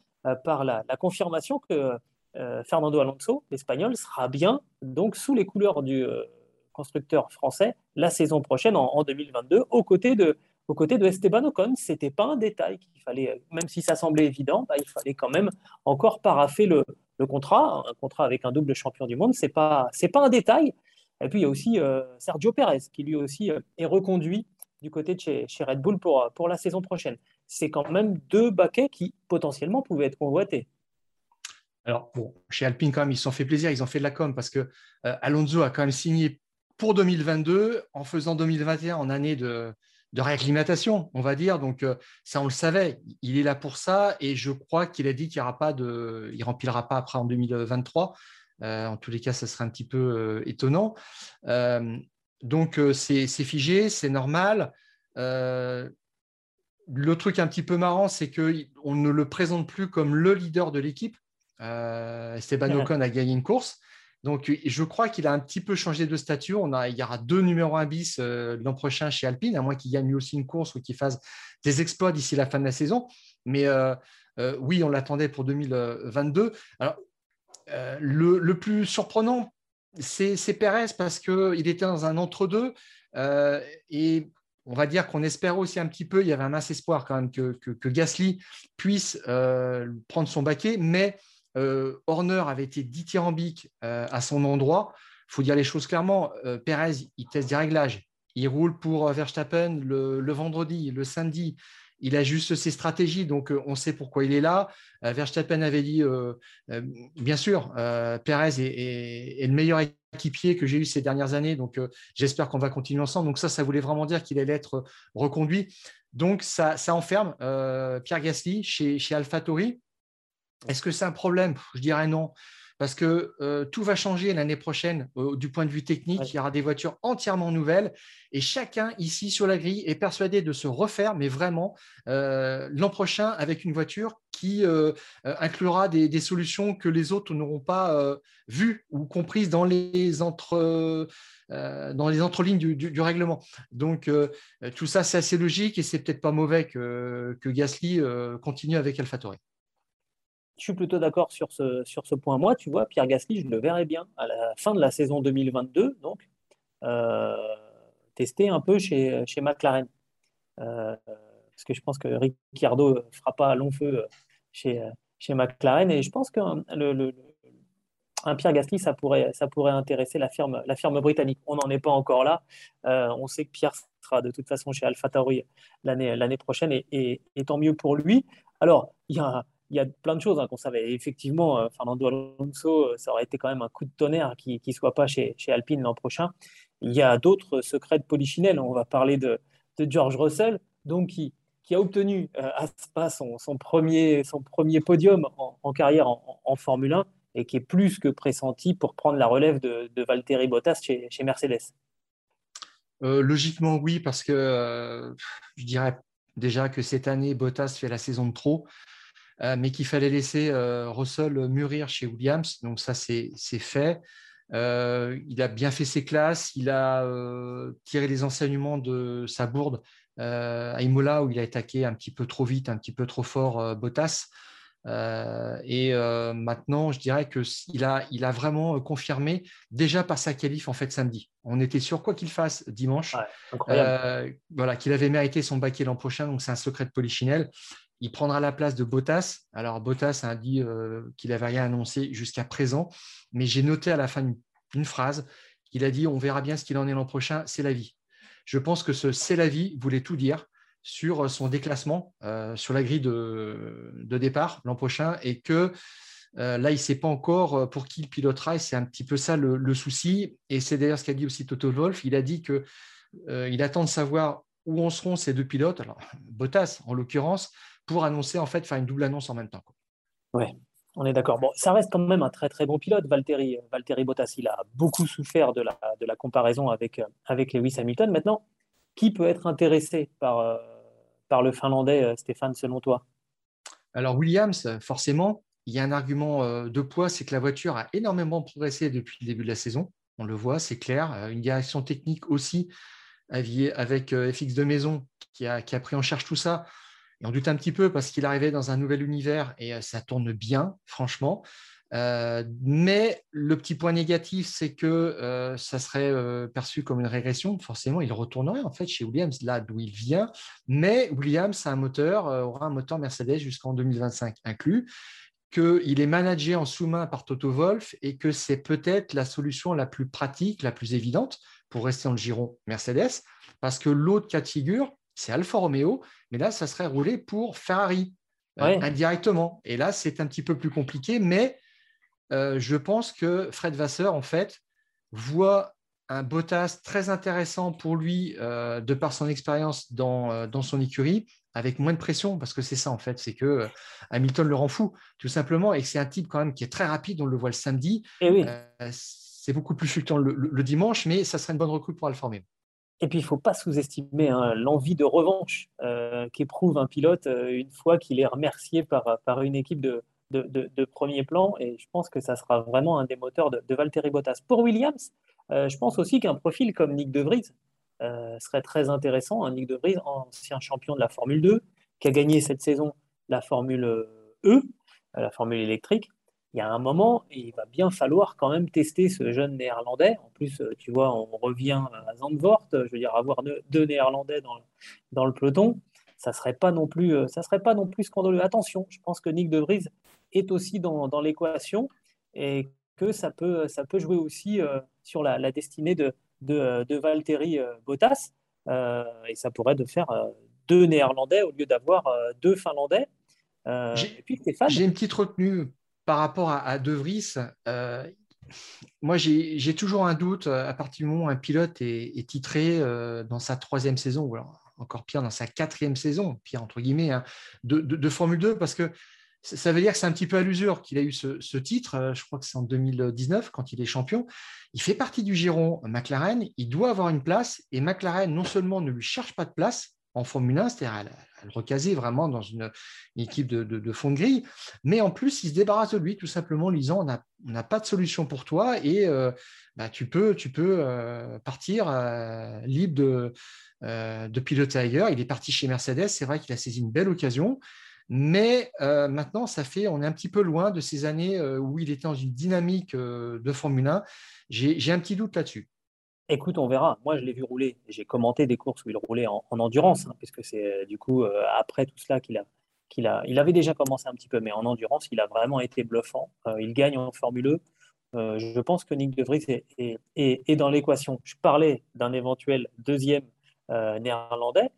par la, la confirmation que Fernando Alonso, l'Espagnol, sera bien donc sous les couleurs du euh, constructeur français la saison prochaine en, 2022 aux côtés de, aux côtés de Esteban Ocon. C'était pas un détail qu'il fallait, même si ça semblait évident, bah, il fallait quand même encore paraffer le, le, contrat, un contrat avec un double champion du monde. C'est pas c'est pas un détail. Et puis il y a aussi euh, Sergio Perez qui lui aussi est reconduit du côté de chez, chez Red Bull pour, pour la saison prochaine. C'est quand même deux baquets qui potentiellement pouvaient être convoités. Alors, chez Alpine, quand même, ils se sont fait plaisir, ils ont fait de la com parce que euh, Alonso a quand même signé pour 2022 en faisant 2021 en année de, réacclimatation, on va dire. Donc, euh, ça, on le savait. Il est là pour ça et je crois qu'il a dit qu'il ne pas de, il remplira pas après en 2023. Euh, en tous les cas, ça serait un petit peu étonnant. donc, c'est figé, c'est normal. le truc un petit peu marrant, c'est qu'on ne le présente plus comme le leader de l'équipe. Euh, Esteban Ocon a gagné une course. Donc, je crois qu'il a un petit peu changé de statut. On a, il y aura deux numéros 1 bis euh, l'an prochain chez Alpine, à moins qu'il gagne lui aussi une course ou qu'il fasse des exploits d'ici la fin de la saison. Mais euh, oui, on l'attendait pour 2022. Alors, le, le, plus surprenant, c'est Pérez parce qu'il était dans un entre-deux. et on va dire qu'on espère aussi un petit peu, il y avait un mince espoir quand même que, Gasly puisse prendre son baquet, mais Horner avait été dithyrambique à son endroit. Il faut dire les choses clairement. Pérez, il teste des réglages. Il roule pour Verstappen le vendredi, le samedi il a juste ses stratégies, donc euh, on sait pourquoi il est là. Euh, Verstappen avait dit, euh, bien sûr, Perez est, le meilleur équipier que j'ai eu ces dernières années, donc j'espère qu'on va continuer ensemble. Donc ça, ça voulait vraiment dire qu'il allait être reconduit. Donc ça, enferme Pierre Gasly chez, chez. Est-ce que c'est un problème? Je dirais non. Parce que euh, tout va changer l'année prochaine du point de vue technique. Il y aura des voitures entièrement nouvelles. Et chacun ici sur la grille est persuadé de se refaire, mais vraiment euh, l'an prochain avec une voiture qui euh, inclura des, solutions que les autres n'auront pas vues ou comprises dans les entre dans les entrelignes du, règlement. Donc tout ça c'est assez logique et c'est peut-être pas mauvais que, que Gasly continue avec AlphaTauri je suis plutôt d'accord sur ce, sur ce point. Moi, tu vois, Pierre Gasly, je le verrais bien à la fin de la saison 2022, donc, euh, tester un peu chez, chez McLaren. Euh, parce que je pense que Ricciardo ne fera pas long feu chez, chez McLaren. Et je pense qu'un un Pierre Gasly, ça pourrait, ça pourrait intéresser la firme, la firme britannique. On n'en est pas encore là. Euh, on sait que Pierre sera de toute façon chez AlphaTauri l'année prochaine et, et, et, tant mieux pour lui. Alors, il y a il y a plein de choses hein, qu'on savait. Effectivement, euh, Fernando Alonso, euh, ça aurait été quand même un coup de tonnerre qu'il ne soit pas chez, Alpine l'an prochain. Il y a d'autres secrets de Polichinelle. On va parler de, George Russell, donc qui, a obtenu euh, à Spa son, son, premier, podium en, carrière en, Formule 1 et qui est plus que pressenti pour prendre la relève de, de Valtteri Bottas chez Mercedes. logiquement, oui, parce que je dirais déjà que cette année, Bottas fait la saison de trop. Euh, mais qu'il fallait laisser euh, Russell mûrir chez Williams. Donc ça, c'est fait. Euh, il a bien fait ses classes, il a tiré les enseignements de sa bourde à Imola où il a attaqué un petit peu trop vite, un petit peu trop fort Bottas. et maintenant, je dirais qu'il a, il a vraiment confirmé déjà par sa qualif en fait samedi. On était sûr quoi qu'il fasse dimanche, voilà, qu'il avait mérité son baquet l'an prochain. Donc c'est un secret de Polichinelle. Il prendra la place de Bottas. Alors, Bottas a dit euh, qu'il n'avait rien annoncé jusqu'à présent, mais j'ai noté à la fin une, phrase qu'il a dit On verra bien ce qu'il en est l'an prochain, c'est la vie. Je pense que ce c'est la vie voulait tout dire sur son déclassement euh, sur la grille de, départ l'an prochain et que euh, là, il ne sait pas encore pour qui il pilotera et c'est un petit peu ça le, souci. Et c'est d'ailleurs ce qu'a dit aussi Toto Wolf. Il a dit qu'il il attend de savoir où en seront ces deux pilotes, alors Bottas en l'occurrence, pour annoncer, en fait, faire une double annonce en même temps. Oui, on est d'accord. Bon, ça reste quand même un très très bon pilote, Valtteri, Valtteri Bottas. Il a beaucoup souffert de la, de la comparaison avec, avec Lewis Hamilton. Maintenant, qui peut être intéressé par, euh, par le Finlandais, euh, Stéphane, selon toi? Alors, Williams, forcément, il y a un argument euh, de poids, c'est que la voiture a énormément progressé depuis le début de la saison. On le voit, c'est clair. Une direction technique aussi, avec FX de maison, qui a, qui a pris en charge tout ça. On doute un petit peu parce qu'il arrivait dans un nouvel univers et euh, ça tourne bien, franchement. Euh, mais le petit point négatif, c'est que euh, ça serait perçu comme une régression. Forcément, il retournerait en fait chez Williams, là d'où il vient. Mais Williams a un moteur, aura un moteur Mercedes jusqu'en 2025 inclus, qu'il est managé en sous-main par Toto Wolf et que c'est peut-être la solution la plus pratique, la plus évidente pour rester dans le giron Mercedes, parce que l'autre cas de figure, c'est Alfa Romeo, mais là, ça serait roulé pour Ferrari euh, indirectement. Et là, c'est un petit peu plus compliqué, mais euh, je pense que Fred Vasseur, en fait, voit un Bottas très intéressant pour lui euh, de par son expérience dans, dans, son écurie, avec moins de pression, parce que c'est ça en fait, c'est que Hamilton le rend fou, tout simplement, et c'est un type quand même qui est très rapide, on le voit le samedi. Et eh oui. c'est beaucoup plus fluctuant le, dimanche, mais ça serait une bonne recrue pour Alfa Romeo. Et puis, il ne faut pas sous-estimer hein, l'envie de revanche euh, qu'éprouve un pilote euh, une fois qu'il est remercié par, par une équipe de, de, premier plan. Et je pense que ça sera vraiment un des moteurs de, de Valtteri Bottas. Pour Williams, euh, je pense aussi qu'un profil comme Nick De Vries serait très intéressant. Nick De Vries, ancien champion de la Formule 2, qui a gagné cette saison la Formule E, la formule électrique, il y a un moment, il va bien falloir quand même tester ce jeune néerlandais. En plus, tu vois, on revient à Zandvoort, je veux dire, avoir deux néerlandais dans, dans le peloton, ça ne serait, pas non plus, ça serait pas non plus scandaleux. Attention, je pense que Nick De Vries est aussi dans, dans l'équation et que ça peut, ça peut jouer aussi sur la, la destinée de, de, de Valtteri Bottas. et ça pourrait de faire deux Néerlandais au lieu d'avoir deux Finlandais. J'ai une petite retenue par rapport à, De Vries, euh, moi, j'ai toujours un doute euh, à partir du moment où un pilote est, titré euh, dans sa troisième saison, ou encore pire, dans sa quatrième saison, pire entre guillemets, hein, de, Formule 2, parce que ça veut dire que c'est un petit peu à l'usure qu'il a eu ce, titre. Je crois que c'est en 2019, quand il est champion. Il fait partie du giron McLaren, il doit avoir une place, et McLaren non seulement ne lui cherche pas de place, en Formule 1, c'est-à-dire recaser vraiment dans une, équipe de, fond de grille, mais en plus, il se débarrasse de lui tout simplement en lui disant on n'a pas de solution pour toi et euh, bah, tu peux, tu peux euh, partir euh, libre de, de piloter ailleurs. Il est parti chez Mercedes, c'est vrai qu'il a saisi une belle occasion. Mais maintenant, ça fait, on est un petit peu loin de ces années où il était dans une dynamique de Formule 1. J'ai un petit doute là-dessus. Écoute, on verra. Moi, je l'ai vu rouler. J'ai commenté des courses où il roulait en, endurance, hein, puisque c'est euh, du coup euh, après tout cela qu'il a. Il avait déjà commencé un petit peu, mais en endurance, il a vraiment été bluffant. Euh, il gagne en Formule 1. je pense que Nick De Vries est, dans l'équation. Je parlais d'un éventuel deuxième néerlandais.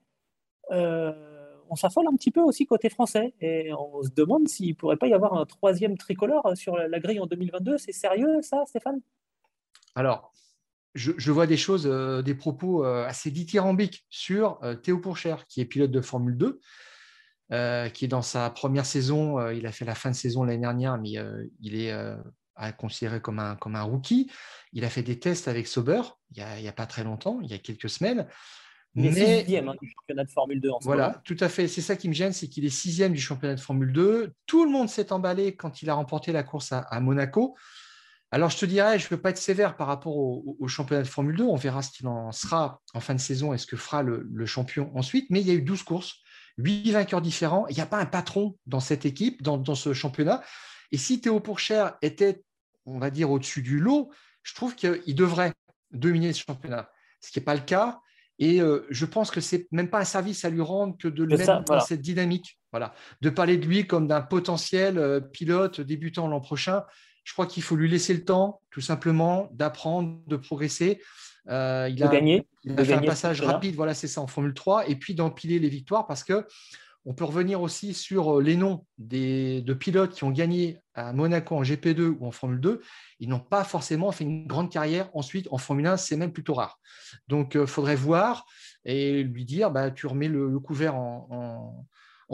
on s'affole un petit peu aussi côté français et on se demande s'il pourrait pas y avoir un troisième tricolore sur la grille en 2022. C'est sérieux ça, Stéphane? Alors, je, vois des choses, euh, des propos euh, assez dithyrambiques sur euh, Théo Pourchère, qui est pilote de Formule 2, qui est dans sa première saison. il a fait la fin de saison l'année dernière, mais il est considéré comme un, comme un rookie. Il a fait des tests avec Sauber il n'y a, pas très longtemps, il y a quelques semaines. Il est sixième hein, du championnat de Formule 2 en ce Voilà, tout à fait. C'est ça qui me gêne, c'est qu'il est sixième du championnat de Formule 2. Tout le monde s'est emballé quand il a remporté la course à Monaco. Alors, je te dirais, je ne veux pas être sévère par rapport au, championnat de Formule 2. On verra ce qu'il en sera en fin de saison et ce que fera le, champion ensuite. Mais il y a eu 12 courses, 8 vainqueurs différents. Il n'y a pas un patron dans cette équipe, dans, ce championnat. Et si Théo Pourchère était, on va dire, au-dessus du lot, je trouve qu'il devrait dominer ce championnat. Ce qui n'est pas le cas. Et euh, je pense que ce n'est même pas un service à lui rendre que de le mettre dans cette dynamique. Voilà. De parler de lui comme d'un potentiel euh, pilote débutant l'an prochain je crois qu'il faut lui laisser le temps, tout simplement, d'apprendre, de progresser. Euh, il a, gagné, il a fait un passage rapide, voilà, c'est ça, en Formule 3, et puis d'empiler les victoires parce que on peut revenir aussi sur euh, les noms des, de pilotes qui ont gagné à Monaco en GP2 ou en Formule 2. Ils n'ont pas forcément fait une grande carrière ensuite en Formule 1, c'est même plutôt rare. Donc, il euh, faudrait voir et lui dire bah, tu remets le, couvert en, en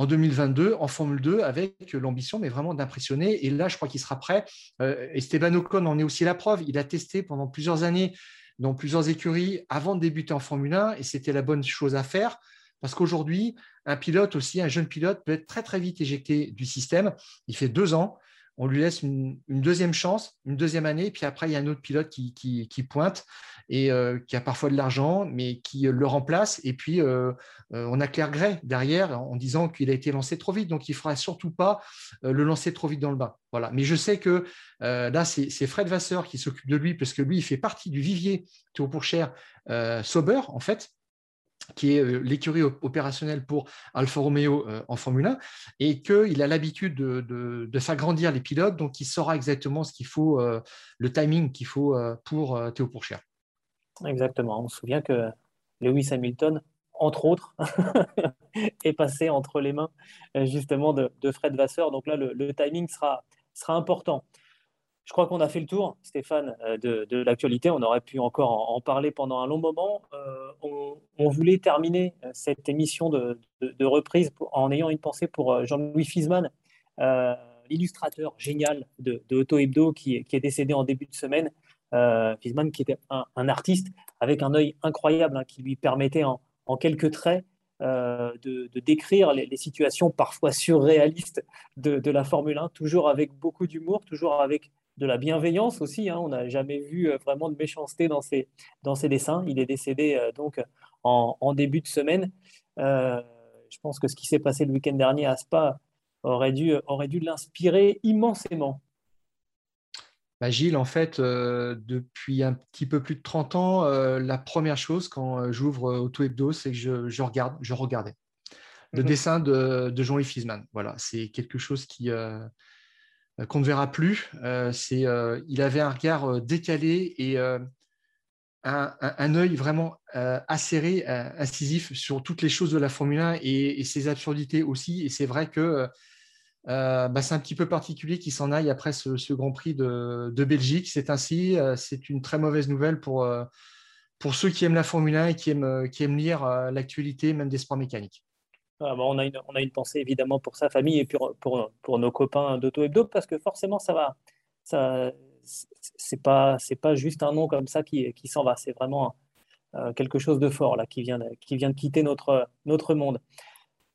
2022 en Formule 2 avec l'ambition, mais vraiment d'impressionner. Et là, je crois qu'il sera prêt. Euh, Esteban Ocon en est aussi la preuve. Il a testé pendant plusieurs années dans plusieurs écuries avant de débuter en Formule 1 et c'était la bonne chose à faire. Parce qu'aujourd'hui, un pilote aussi, un jeune pilote peut être très très vite éjecté du système. Il fait deux ans on lui laisse une, deuxième chance, une deuxième année, puis après, il y a un autre pilote qui, pointe et euh, qui a parfois de l'argent, mais qui euh, le remplace. Et puis, euh, on a Claire Gray derrière en disant qu'il a été lancé trop vite, donc il ne faudra surtout pas le lancer trop vite dans le bas. Voilà. Mais je sais que là, c'est Fred Vasseur qui s'occupe de lui, parce que lui, il fait partie du vivier Théo Pourchère Sauber, en fait, qui est euh, l'écurie opérationnelle pour Alfa Romeo euh, en Formule 1, et qu'il a l'habitude de, faire grandir les pilotes, donc il saura exactement ce qu'il faut, euh, le timing qu'il faut pour Théo Pourchère. Exactement. On se souvient que Lewis Hamilton, entre autres, <laughs> est passé entre les mains justement de, Fred Vasseur. Donc là, le, timing sera important. Je crois qu'on a fait le tour, Stéphane, euh, de, l'actualité. On aurait pu encore en, parler pendant un long moment. Euh, on, voulait terminer euh, cette émission de, reprise en ayant une pensée pour Jean-Louis Fisman, l'illustrateur génial de, Auto Hebdo qui, est décédé en début de semaine. Fisman qui était un, artiste avec un œil incroyable hein, qui lui permettait en, quelques traits de, décrire les, situations parfois surréalistes de, la Formule 1, toujours avec beaucoup d'humour, toujours avec de la bienveillance aussi. Hein. On n'a jamais vu euh, vraiment de méchanceté dans ses, dans ses dessins. Il est décédé euh, donc en, début de semaine. Euh, je pense que ce qui s'est passé le week-end dernier à Spa aurait dû, aurait dû l'inspirer immensément. Bah, Gilles, en fait, euh, depuis un petit peu plus de 30 ans, euh, la première chose quand j'ouvre Auto Hebdo, c'est que je, regarde, je regardais le mhm. dessin de, Jean-Yves Fiesman. Voilà, c'est quelque chose qui qu'on ne verra plus. c'est, il avait un regard décalé et un, œil vraiment acéré, incisif sur toutes les choses de la Formule 1 et, ses absurdités aussi. Et c'est vrai que euh, bah, c'est un petit peu particulier qu'il s'en aille après ce, Grand Prix de, Belgique. C'est ainsi, euh, c'est une très mauvaise nouvelle pour, euh, ceux qui aiment la Formule 1 et qui aiment lire l'actualité, même des sports mécaniques. Ah, bah, on, a une, pensée évidemment pour sa famille et pour, nos copains d'Auto Hebdo parce que forcément, ça va. Ça, c'est pas, juste un nom comme ça qui, s'en va. C'est vraiment quelque chose de fort là qui vient, de quitter notre, notre monde.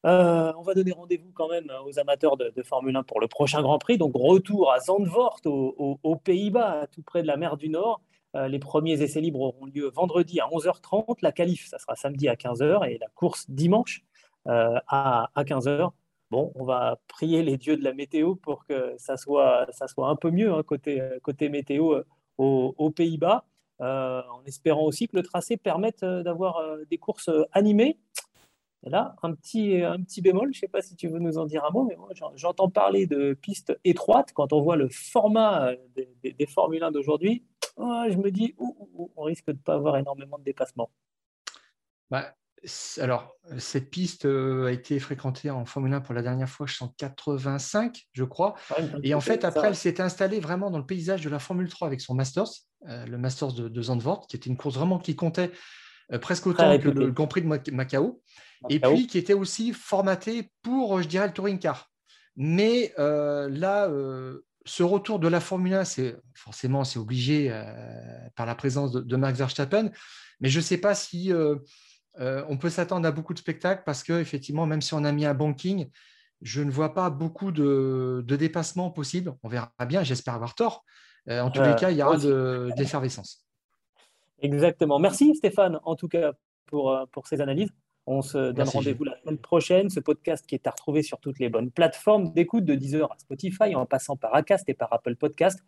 Euh, on va donner rendez-vous quand même aux amateurs de, Formule 1 pour le prochain Grand Prix. Donc retour à Zandvoort, aux, Pays-Bas, tout près de la mer du Nord. Euh, les premiers essais libres auront lieu vendredi à 11h30. La qualif, ça sera samedi à 15h et la course dimanche euh, à, 15h. Bon, on va prier les dieux de la météo pour que ça soit, ça soit un peu mieux hein, côté, côté météo aux, Pays-Bas, en espérant aussi que le tracé permette d'avoir des courses animées là, un petit, un petit bémol, je ne sais pas si tu veux nous en dire un mot, mais moi j'entends parler de pistes étroites. Quand on voit le format euh, des, des, Formule 1 d'aujourd'hui, oh, je me dis, on risque de ne pas avoir énormément de dépassements. Bah, alors, cette piste euh, a été fréquentée en Formule 1 pour la dernière fois, en 85, je crois. et en fait, après, elle s'est installée vraiment dans le paysage de la Formule 3 avec son Masters, euh, le Masters de, de Zandvoort, qui était une course vraiment qui comptait presque autant que le Grand Prix de Macao. Et puis qui était aussi formaté pour, je dirais, le touring car. Mais euh, là, euh, ce retour de la Formule 1, c'est forcément c'est obligé euh, par la présence de, Max Verstappen, mais je ne sais pas si on peut s'attendre à beaucoup de spectacles parce que effectivement, même si on a mis un banking, je ne vois pas beaucoup de, de dépassements possibles. On verra bien, j'espère avoir tort. en tous les cas, il y aura de, d'effervescence. Exactement. Merci Stéphane, en tout cas, pour, pour ces analyses. On se donne rendez-vous la semaine prochaine. Ce podcast qui est à retrouver sur toutes les bonnes plateformes d'écoute, de Deezer à Spotify, en passant par Acast et par Apple Podcast.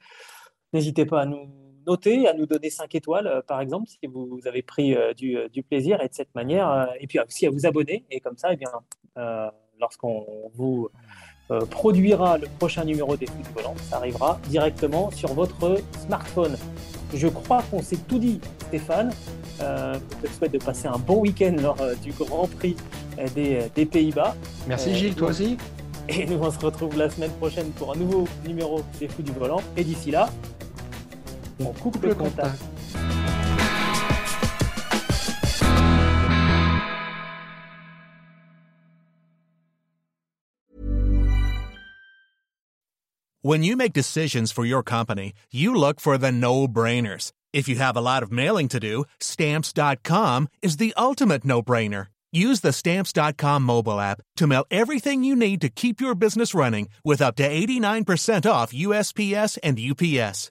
N'hésitez pas à nous noter, à nous donner 5 étoiles, euh, par exemple, si vous avez pris euh, euh, du, plaisir. Et de cette manière, et puis aussi à vous abonner. Et comme ça, eh bien, lorsqu'on vous produira le prochain numéro des foot volants, ça arrivera directement sur votre smartphone. Je crois qu'on s'est tout dit, Stéphane. Euh, je te souhaite de passer un bon week-end lors euh, du Grand Prix euh, des, Pays-Bas. Merci Gilles, toi aussi. <laughs> Et nous, on se retrouve la semaine prochaine pour un nouveau numéro des Fous du Volant. Et d'ici là, on coupe le, contact. When you make decisions for your company, you look for the no-brainers. If you have a lot of mailing to do, stamps.com is the ultimate no-brainer. Use the stamps.com mobile app to mail everything you need to keep your business running with up to 89% off USPS and UPS.